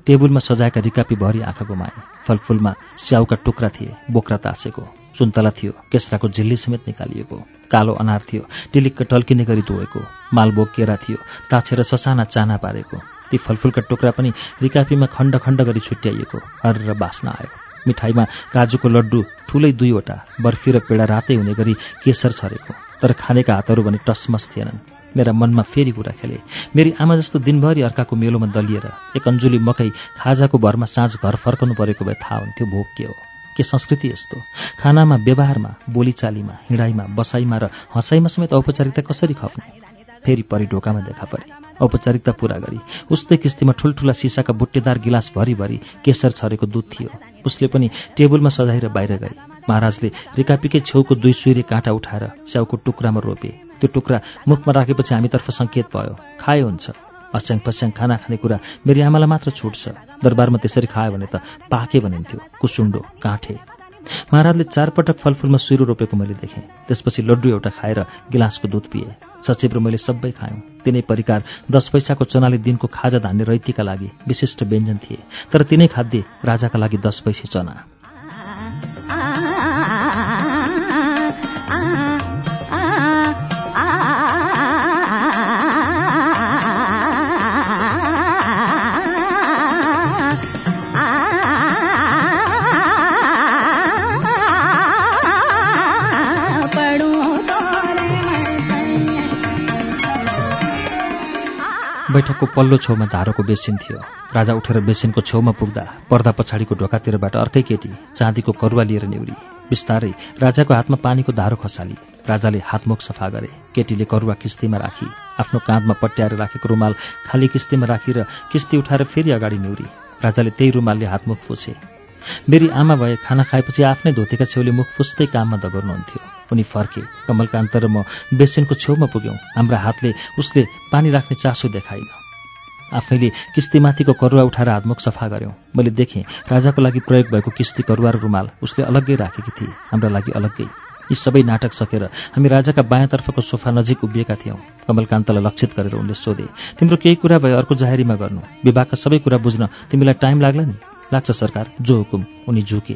टेबुलमा सजाएका रिकापी भरि आँखा गुमाएँ फलफुलमा स्याउका टुक्रा थिए बोक्रा तासेको। सुन्तला थियो केस्राको झिल्ली समेत निकालिएको। कालो अनार थियो टिलिक्क टल्किने गरी धोएको। मालबोक केरा थियो ताछेर ससाना चाना पारेको। ती फलफुलका टुक्रा पनि रिकापीमा खण्ड खण्ड गरी छुट्याइएको। हर बास्न आयो। मिठाईमा काजुको लड्डु ठुलै दुईवटा बर्फी र पेडा रातै हुने गरी केसर छरेको। तर खानेका हातहरू भने टसमस थिएनन्। मेरा मनमा फेरि कुरा खेले। मेरी आमा जस्तो दिनभरि अर्काको मेलोमा दलिएर एक अन्जुली मकै खाजाको भरमा साँझ घर फर्कनु परेको भए थाहा हुन्थ्यो भोक के हो? के संस्कृति यस्तो? खानामा व्यवहारमा बोलीचालीमा हिँडाइमा बसाइमा र हँसाइमा समेत औपचारिकता कसरी खप्ने? फेरि परि ढोकामा देखा परे। औपचारिकता पूरा गरी। उस्तै किस्तीमा ठुल्ठुला सिसाका बुट्टेदार गिलास भरिभरि केसर छरेको दुध थियो। उसले पनि टेबुलमा सजाएर बाहिर गए। महाराजले रिकापीकै छेउको दुई सुइरे काँटा उठाएर स्याउको टुक्रामा रोपे। त्यो टुक्रा मुखमा राखेपछि हामीतर्फ सङ्केत भयो खाए हुन्छ। अस्याङ पस्याङ खाना खाने कुरा मेरी आमालाई मात्र छुट्छ। दरबारमा त्यसरी खायो भने त पाके भनिन्थ्यो। कुसुन्डो काँठे। महाराजले चारपटक फलफुलमा सुरु रोपेको मैले देखेँ। त्यसपछि लड्डु एउटा खाएर गिलासको दुध पिएँ। सचिव र मैले सबै खायौँ। तिनै परिकार दस पैसाको चनाले दिनको खाजा धान्ने रैतीका लागि विशिष्ट व्यञ्जन थिए। तर तिनै खाद्य राजाका लागि दस पैसे चना। बैठकको पल्लो छेउमा धारोको बेसिन थियो। राजा उठेर बेसिनको छेउमा पुग्दा पर्दा पछाडिको ढोकातिरबाट अर्कै केटी चाँदीको करुवा लिएर नेउरी बिस्तारै राजाको हातमा पानीको धारो खसाली। राजाले हातमुख सफा गरे। केटीले करुवा किस्तीमा राखी। आफ्नो काँधमा पट्याएर राखेको रुमाल खाली किस्तीमा राखी र किस्ती उठाएर फेरि अगाडि नेउरी राजाले त्यही रुमालले हातमुख फुसे। मेरी आमा भए खाना खाएपछि आफ्नै धोतेका छेउले मुख फुस्दै काममा दगर्नुहुन्थ्यो। उनी फर्के। कमलकान्त र म बेसिनको छेउमा पुग्यौँ। हाम्रा हातले उसले पानी राख्ने चासो देखाइन आफैले किस्तीमाथिको करुवा उठाएर हातमुख सफा गऱ्यौँ मैले देखेँ राजाको लागि प्रयोग भएको किस्ती करुवा र रुमाल उसले अलग्गै राखेकी थिए। हाम्रा लागि अलग्गै। यी सबै नाटक सकेर हामी राजाका बायाँतर्फको सोफा नजिक उभिएका थियौँ। कमलकान्तलाई लक्षित गरेर उनले सोधे तिम्रो केही कुरा भए अर्को जाहेरीमा गर्नु। विवाहका सबै कुरा बुझ्न तिमीलाई टाइम लाग्ला नि? लाग्छ सरकार जो हुकुम उनी झुके।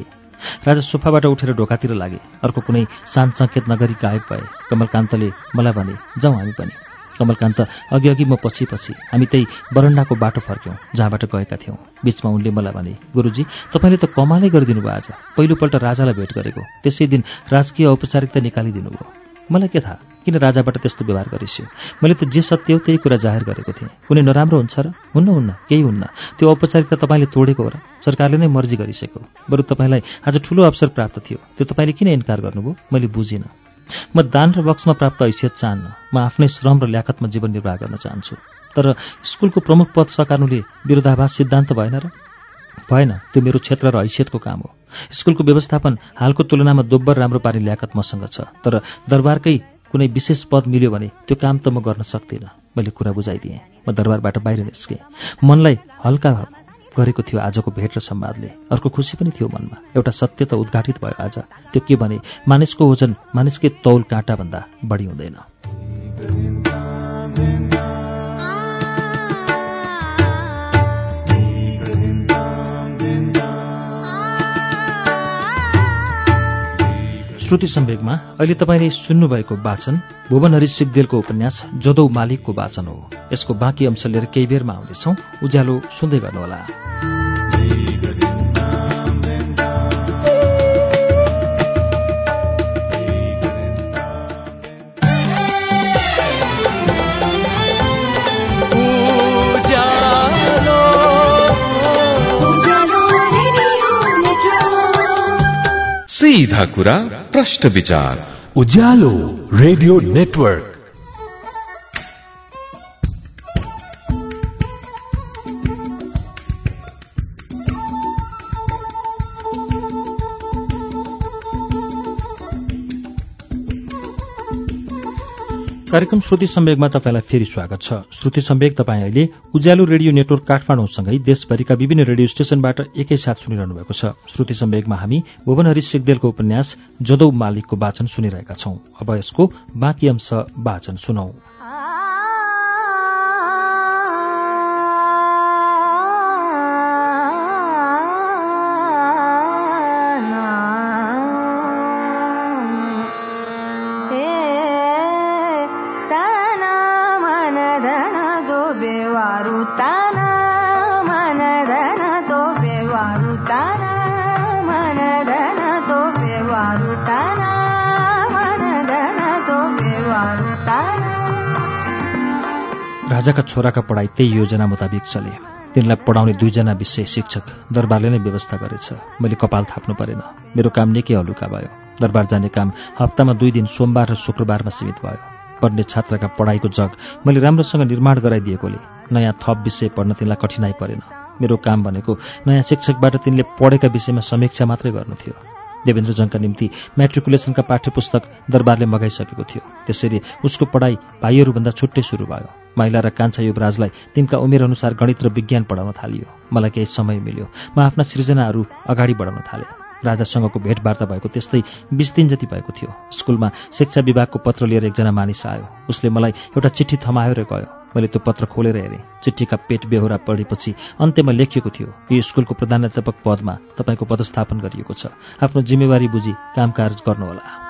राजा सोफाबाट उठेर ढोकातिर लागे। अर्को कुनै शान्त सङ्केत नगरी गायब भए। कमलकान्तले मलाई भने जाउँ हामी पनि। कमलकान्त अघि अघि म पछि पछि। हामी त्यही बरन्डाको बाटो फर्क्यौँ जहाँबाट गएका थियौँ। बिचमा उनले मलाई भने गुरुजी तपाईँले त कमालै गरिदिनु भयो आज। पहिलोपल्ट राजालाई भेट गरेको। त्यसै दिन राजकीय औपचारिकता निकालिदिनु भयो मलाई के थाहा? किन राजाबाट त्यस्तो व्यवहार गरिस्यो? मैले त जे सत्य हो त्यही कुरा जाहेर गरेको थिएँ। कुनै नराम्रो हुन्छ र? हुन्न हुन्न केही हुन्न। त्यो औपचारिकता तपाईँले तोडेको हो र? सरकारले नै मर्जी गरिसक्यो। बरु तपाईँलाई आज ठुलो अवसर प्राप्त थियो। त्यो तपाईँले किन इन्कार गर्नुभयो? मैले बुझिनँ। म दान र बक्समा प्राप्त हैसियत चाहन्न। म आफ्नै श्रम र ल्याकतमा जीवन निर्वाह गर्न चाहन्छु। तर स्कुलको प्रमुख पद सकार्नुले विरोधाभास सिद्धान्त भएन र? भएन त्यो मेरो क्षेत्र र हैसियतको काम हो। स्कुलको व्यवस्थापन हालको तुलनामा दोब्बर राम्रो पार्ने ल्याकत मसँग छ तर दरबारकै कुनै विशेष पद मिल्यो भने त्यो काम त म गर्न सक्दिनँ। मैले कुरा बुझाइदिएँ। म दरबारबाट बाहिर निस्केँ। मनलाई हल्का गरेको थियो आजको भेट र संवादले अर्को खुसी पनि थियो मनमा। एउटा सत्य त उद्घाटित भयो आज। त्यो के भने मानिसको ओजन मानिसकै तौल काँटाभन्दा बढी हुँदैन। श्रुति सम्वेगमा अहिले तपाईँले सुन्नुभएको वाचन भुवन हरि सिगदेलको उपन्यास जदौ मालिकको वाचन हो। यसको बाँकी अंश लिएर केही बेरमा आउनेछौ। उज्यालो सुन्दै गर्नुहोला। सीधा कुरा प्रश्न विचार उज्यालो रेडियो नेटवर्क कार्यक्रम श्रुति सम्वेगमा तपाईँलाई फेरि स्वागत छ। श्रुति सम्वेग तपाईँ अहिले उज्यालो रेडियो नेटवर्क काठमाडौँसँगै देशभरिका विभिन्न रेडियो स्टेशनबाट एकैसाथ सुनिरहनु भएको छ। श्रुति सम्वेगमा हामी भुवनहरि सिगदेलको उपन्यास जदौ मालिकको वाचन सुनिरहेका छौं। अब यसको बाँकी अंश वाचन सुनौ। राजाका छोराका पढाइ त्यही योजना मुताबिक चले तिनलाई पढाउने दुईजना विषय शिक्षक दरबारले नै व्यवस्था गरेछ मैले कपाल थाप्नु परेन मेरो काम निकै हलुका भयो दरबार जाने काम हप्तामा दुई दिन सोमबार र शुक्रबारमा सीमित भयो पढ्ने छात्रका पढाइको जग मैले राम्रोसँग निर्माण गराइदिएकोले नयाँ थप विषय पढ्न तिनलाई कठिनाई परेन। मेरो काम भनेको नयाँ शिक्षकबाट तिनले पढेका विषयमा समीक्षा मात्रै गर्नु थियो देवेन्द्रजङका निम्ति म्याट्रिकुलेसनका पाठ्यपुस्तक दरबारले मगाइसकेको थियो। त्यसरी उसको पढाइ भाइहरूभन्दा छुट्टै सुरु भयो। महिला र कान्छा युवराजलाई तिनका उमेरअनुसार गणित र विज्ञान पढाउन थालियो। मलाई केही समय मिल्यो। म आफ्ना सृजनाहरू अगाडि बढाउन थालेँ। राजासँगको भेटवार्ता भएको त्यस्तै बिस दिन जति भएको थियो। स्कुलमा शिक्षा विभागको पत्र लिएर एकजना मानिस आयो। उसले मलाई एउटा चिठी थमायो र गयो। मैले त्यो पत्र खोलेर हेरेँ। चिठीका पेट बेहोरा पढेपछि अन्त्यमा लेखिएको थियो यो स्कुलको प्रधानाध्यापक पदमा तपाईँको पदस्थापन गरिएको छ। आफ्नो जिम्मेवारी बुझी कामकाज गर्नुहोला।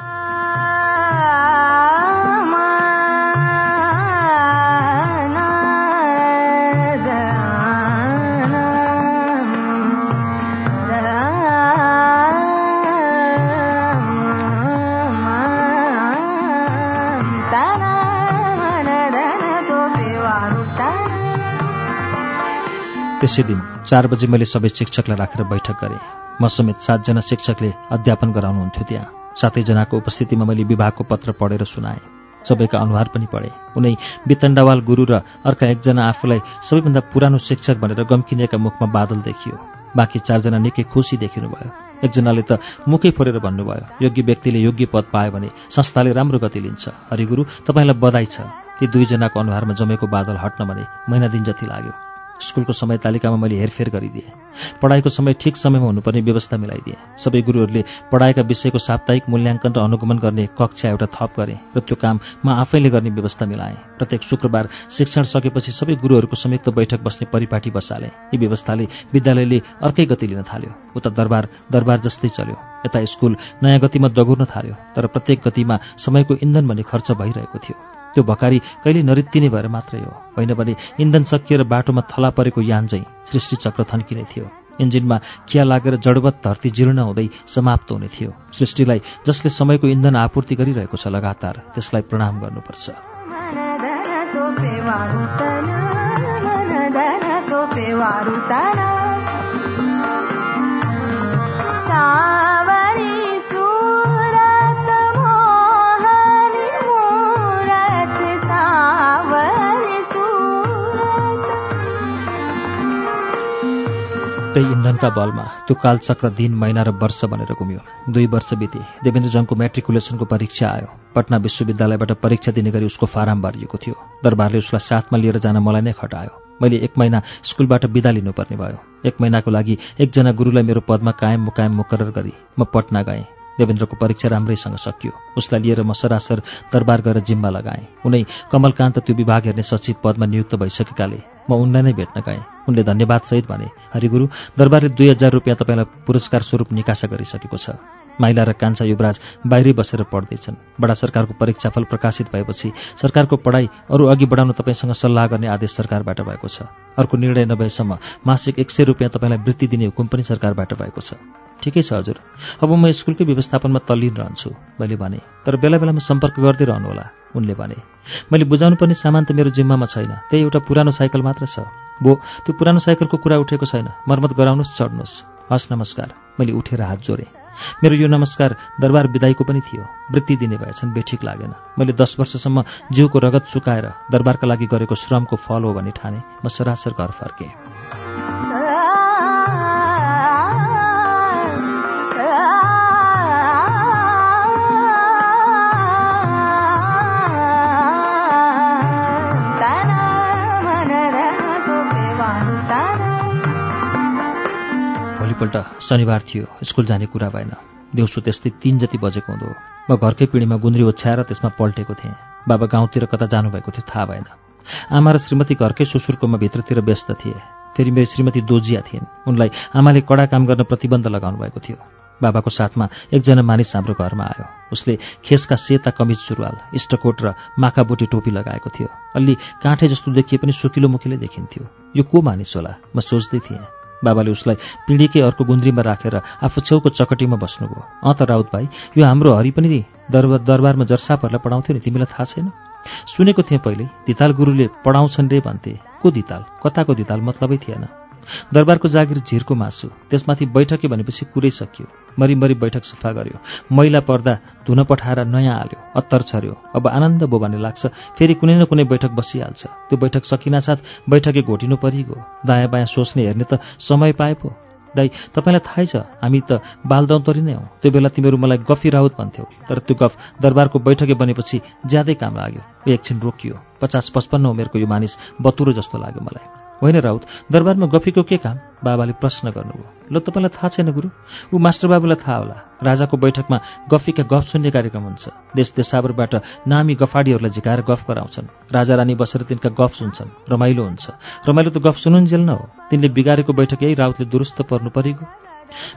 त्यसै दिन चार बजे मैले सबै शिक्षकलाई राखेर बैठक गरेँ। म समेत सातजना शिक्षकले अध्यापन गराउनुहुन्थ्यो त्यहाँ। सातैजनाको उपस्थितिमा मैले विभागको पत्र पढेर सुनाएँ। सबैका अनुहार पनि पढे। उनै वितण्डवाल गुरु र अर्का एकजना आफूलाई सबैभन्दा पुरानो शिक्षक भनेर गम्किनेका मुखमा बादल देखियो। बाँकी चारजना निकै खुसी देखिनुभयो। एकजनाले त मुखै फोरेर भन्नुभयो योग्य व्यक्तिले योग्य पद पायो भने संस्थाले राम्रो गति लिन्छ। हरिगुरु तपाईँलाई बधाई छ। ती दुईजनाको अनुहारमा जमेको बादल हट्न भने महिना दिन जति लाग्यो। स्कुलको समय तालिकामा मैले हेरफेर गरिदिएँ। पढाइको समय ठिक समयमा हुनुपर्ने व्यवस्था मिलाइदिएँ। सबै गुरुहरूले पढाएका विषयको साप्ताहिक मूल्याङ्कन र अनुगमन गर्ने कक्षा एउटा थप गरेँ र त्यो काम म आफैले गर्ने व्यवस्था मिलाएँ। प्रत्येक शुक्रबार शिक्षण सकेपछि सबै गुरुहरूको संयुक्त बैठक बस्ने परिपाटी बसाले। यी व्यवस्थाले विद्यालयले अर्कै गति लिन थाल्यो। उता दरबार दरबार जस्तै चल्यो। यता स्कुल नयाँ गतिमा दगुर्न थाल्यो तर प्रत्येक गतिमा समयको इन्धन भन्ने खर्च भइरहेको थियो। त्यो भकारी कहिले नरित्तिने भएर मात्रै हो। होइन भने इन्धन सकिएर बाटोमा थला परेको यान चाहिँ सृष्टि चक्र थन्किने थियो। इन्जिनमा खिया लागेर जडवत धरती जीर्ण हुँदै समाप्त हुने थियो। सृष्टिलाई जसले समयको इन्धन आपूर्ति गरिरहेको छ लगातार त्यसलाई प्रणाम गर्नुपर्छ। लगनका बलमा त्यो कालचक्र दिन महिना र वर्ष बनेर घुम्यो दुई वर्ष बिते देवेन्द्रजङको मेट्रिकुलेसनको परीक्षा आयो। पटना विश्वविद्यालयबाट परीक्षा दिने गरी उसको फारम भरिएको थियो। दरबारले उसलाई साथमा लिएर जान मलाई नै खटायो। मैले एक महिना स्कुलबाट बिदा लिनुपर्ने भयो। एक महिनाको लागि एकजना गुरुलाई मेरो पदमा कायम मुकायम मुकरर गरी म पटना गएँ। देवेन्द्रको परीक्षा राम्रैसँग सकियो। उसलाई लिएर म सरासर दरबार गएर जिम्मा लगाएँ। उनै कमलकान्त त्यो विभाग हेर्ने सचिव पदमा नियुक्त भइसकेकाले म उनलाई नै भेट्न गएँ। उनले धन्यवादसहित भने हरिगुरु दरबारले दुई हजार रुपियाँ तपाईँलाई पुरस्कार स्वरूप निकासा गरिसकेको छ। माइला र कान्छा युवराज बाहिरै बसेर पढ्दैछन्। बडा सरकारको परीक्षाफल प्रकाशित भएपछि सरकारको पढाइ अरू अघि बढाउन तपाईँसँग सल्लाह गर्ने आदेश सरकारबाट भएको छ। अर्को निर्णय नभएसम्म मासिक एक सय रुपियाँ तपाईँलाई वृत्ति दिने हुकुम पनि सरकारबाट भएको छ। ठिकै छ हजुर। अब म स्कुलकै व्यवस्थापनमा तल्लीन रहन्छु मैले भने। तर बेला बेलामा सम्पर्क गर्दै रहनुहोला उनले भने। मैले बुझाउनु पर्ने सामान त मेरो जिम्मामा छैन त्यही एउटा पुरानो साइकल मात्र छ। बो त्यो पुरानो साइकलको कुरा उठेको छैन। मर्मत गराउनुहोस् चढ्नुहोस्। हस् नमस्कार। मैले उठेर हात जोडेँ। मेरो यो नमस्कार दरबार विदाईको पनि थियो। वृत्ति दिने भएछन् बेठिक लागेन। मैले दस वर्षसम्म जिउको रगत चुकाएर दरबारका लागि गरेको श्रमको फल हो भनी ठाने म सरासर घर फर्केँ। भोलिपल्ट शनिबार थियो स्कुल जाने कुरा भएन। दिउँसो त्यस्तै तिन जति बजेको हुँदो। म घरकै पिँढीमा गुन्द्री ओछ्याएर त्यसमा पल्टेको थिएँ। बाबा गाउँतिर कता जानुभएको थियो थाहा भएन। आमा र श्रीमती घरकै सुसुरकोमा भित्रतिर व्यस्त थिए। फेरि मेरो श्रीमती दोजिया थिइन्। उनलाई आमाले कडा काम गर्न प्रतिबन्ध लगाउनु भएको थियो। बाबाको साथमा एकजना मानिस हाम्रो घरमा आयो। उसले खेसका सेता कमिज सुरुवाल इष्टकोट र माखाबोटी टोपी लगाएको थियो। अलि काँठे जस्तो देखिए पनि सुकिलो मुखीले देखिन्थ्यो। यो को मानिस होला? म सोच्दै थिएँ। बाबाले उसलाई पिँढीकै अर्को गुन्द्रीमा राखेर आफू छेउको चकटीमा बस्नुभयो। अँ त राउत भाइ यो हाम्रो हरि पनि दरबार दरबारमा जर्सापहरूलाई पढाउँथ्यो नि तिमीलाई थाहा छैन? सुनेको थिएँ पहिले दिताल गुरुले पढाउँछन् रे भन्थे। को दिताल? कताको दिताल? मतलबै थिएन। दरबारको जागिर झिरको मासु। त्यसमाथि बैठकी भनेपछि कुरै सकियो। मरिमरि बैठक सफा गर्यो। मैला पर्दा धुन पठाएर नयाँ हाल्यो। अत्तर छर्यो। अब आनन्द बो भन्ने लाग्छ। फेरि कुनै न कुनै बैठक बसिहाल्छ। त्यो बैठक सकिनासाथ बैठकै घोटिनु परिगयो। दायाँ बायाँ सोच्ने हेर्ने त समय पाए पो। दाइ तपाईँलाई थाहै छ हामी त बालदौतरी नै हौ। त्यो बेला तिमीहरू मलाई गफी राउत भन्थ्यौ। तर त्यो गफ दरबारको बैठकै बनेपछि ज्यादै काम लाग्यो। एकछिन रोकियो। पचास पचपन्न उमेरको यो मानिस बतुरो जस्तो लाग्यो मलाई। होइन राउत दरबारमा गफीको के काम? बाबाले प्रश्न गर्नुभयो। ल तपाईँलाई थाहा छैन गुरु? ऊ मास्टर बाबुलाई थाहा होला। राजाको बैठकमा गफीका गफ सुन्ने कार्यक्रम हुन्छ। देश देशावरबाट नामी गफाडीहरूलाई झिकाएर गफ गराउँछन्। राजा रानी बसेर तिनका गफ सुन्छन्। रमाइलो हुन्छ। रमाइलो त गफ सुनुन्जेल न हो। तिनले बिगारेको बैठक यही राउतले दुरुस्त पर्नु परेको।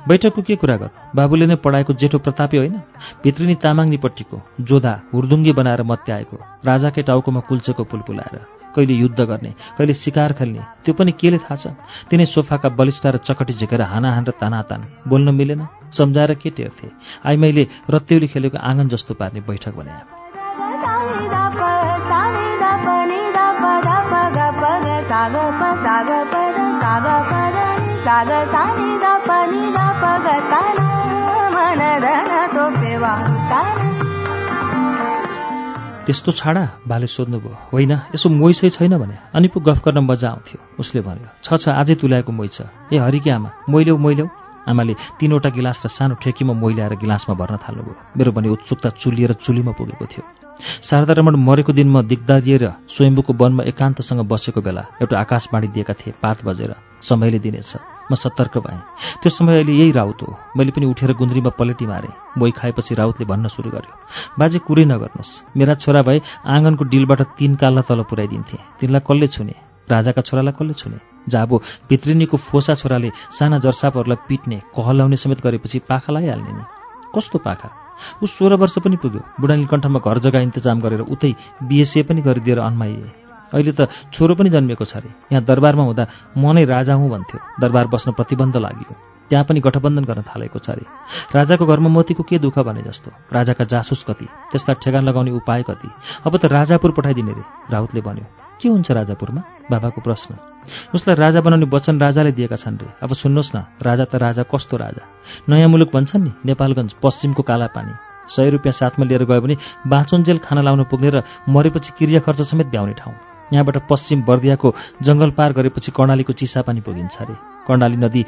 बैठकको के कुरा गर्नु? बाबुले नै पढाएको जेठो प्रतापी होइन? भित्रिनी तामाङनीपट्टिको जोधा हुर्दुङ्गी बनाएर मत्याएको। राजाकै टाउकोमा कुल्चेको पुलपुलाएर। कहिले युद्ध गर्ने कहिले शिकार खेल्ने त्यो पनि केले थाहा छ तिनै सोफाका बलिष्ठ र चकटी झिकेर हानाहान र तानातान बोल्न मिलेन सम्झाएर के टेर्थे आई मैले रत्तेउली खेलेको आँगन जस्तो पार्ने बैठक बनाए त्यस्तो छाडा बाले सोध्नुभयो। होइन यसो मोइसै छैन भने। अनि पो गफ गर्न मजा आउँथ्यो। उसले भन्यो छ छ आजै तुल्याएको मोइ छ। ए हरिकी आमा मोइल्याउ मोइल्याउ आमाले तिनवटा गिलास र सानो ठेकीमा मोइल्याएर गिलासमा भर्न थाल्नुभयो। मेरो भने उत्सुकता चुलिएर चुलीमा पुगेको थियो। शारदा रमण मरेको दिन म दिग्दारिएर स्वयम्भूको वनमा एकान्तसँग बसेको बेला एउटा आकाशवाणी दिएका थिए पात बजेर। समयले दिनेछ। म सतर्क भएँ। त्यो समय अहिले यही राउत हो। मैले पनि उठेर गुन्द्रीमा पलेटी मारेँ। बोइ खाएपछि राउतले भन्न सुरु गर्यो बाजे कुरै नगर्नुहोस्। मेरा छोरा भए आँगनको डिलबाट तिन काल्ला तल पुऱ्याइदिन्थे। तिनलाई कसले छुने? राजाका छोरालाई कसले छुने? जाबो भित्रिनीको फोसा छोराले साना जर्सापहरूलाई पिट्ने कहलाउने समेत गरेपछि पाखा लगाइहाल्ने नि। कस्तो पाखा? ऊ सोह्र वर्ष पनि पुग्यो। बुढानीलकण्ठमा घर जग्गा इन्तजाम गरेर उतै बिएसए पनि गरिदिएर अन्माइए। अहिले त छोरो पनि जन्मेको छ अरे। यहाँ दरबारमा हुँदा म नै राजा हुँ भन्थ्यो। दरबार बस्न प्रतिबन्ध लाग्यो। त्यहाँ पनि गठबन्धन गर्न थालेको छ अरे। राजाको घरमा मोतीको के दुःख भने जस्तो? राजाका जासुस कति? त्यसलाई ठेगान लगाउने उपाय कति? अब त राजापुर पठाइदिने रे राउतले भन्यो। के हुन्छ राजापुरमा? बाबाको प्रश्न। उसलाई राजा बनाउने वचन राजाले दिएका छन् रे। अब सुन्नुहोस् न राजा त राजा कस्तो राजा? नयाँ मुलुक भन्छन् नि नेपालगञ्ज पश्चिमको कालापानी सय रुपियाँ साथमा लिएर गयो भने बाँचुन्जेल खाना लाउन पुग्ने र मरेपछि क्रिया खर्च समेत भ्याउने ठाउँ। यहाँबाट पश्चिम बर्दियाको जङ्गल पार गरेपछि कर्णालीको चिसापानी पुगिन्छ अरे। कर्णाली नदी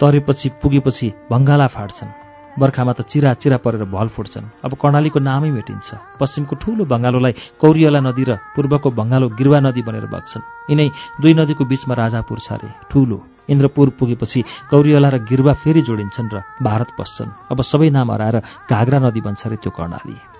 तरेपछि पुगेपछि भङ्गाला फाट्छन्। बर्खामा त चिरा चिरा परेर भल फुट्छन्। अब कर्णालीको नामै मेटिन्छ। पश्चिमको ठूलो बङ्गालोलाई कौरियला नदी र पूर्वको बङ्गालो गिरवा नदी बनेर बग्छन् यिनै दुई नदीको बीचमा राजापुर छ अरे ठूलो। इन्द्रपुर पुगेपछि कौरियला र गिरवा फेरि जोडिन्छन् र भारत पस्छन् अब सबै नाम हराएर घाग्रा नदी बन्छ अरे त्यो कर्णाली।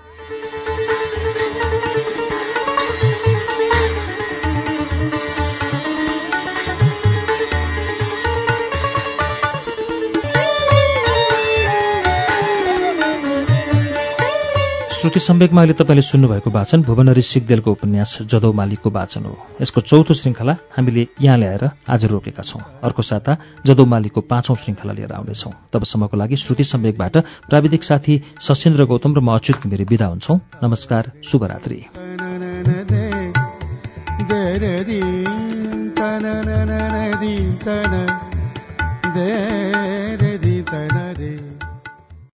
श्रुति सम्वेकमा अहिले तपाईँले सुन्नुभएको वाचन भुवनरी सिगदेलको उपन्यास जदौमालीको वाचन हो। यसको चौथो श्रृङ्खला हामीले यहाँ ल्याएर आज रोकेका छौं। अर्को साता जदौमालीको पाँचौं श्रृङ्खला लिएर आउनेछौं तबसम्मको लागि श्रुति सम्वेकबाट प्राविधिक साथी सशेन्द्र गौतम र म अच्युत घिमिरे विदा हुन्छौं। नमस्कार शुभरात्री।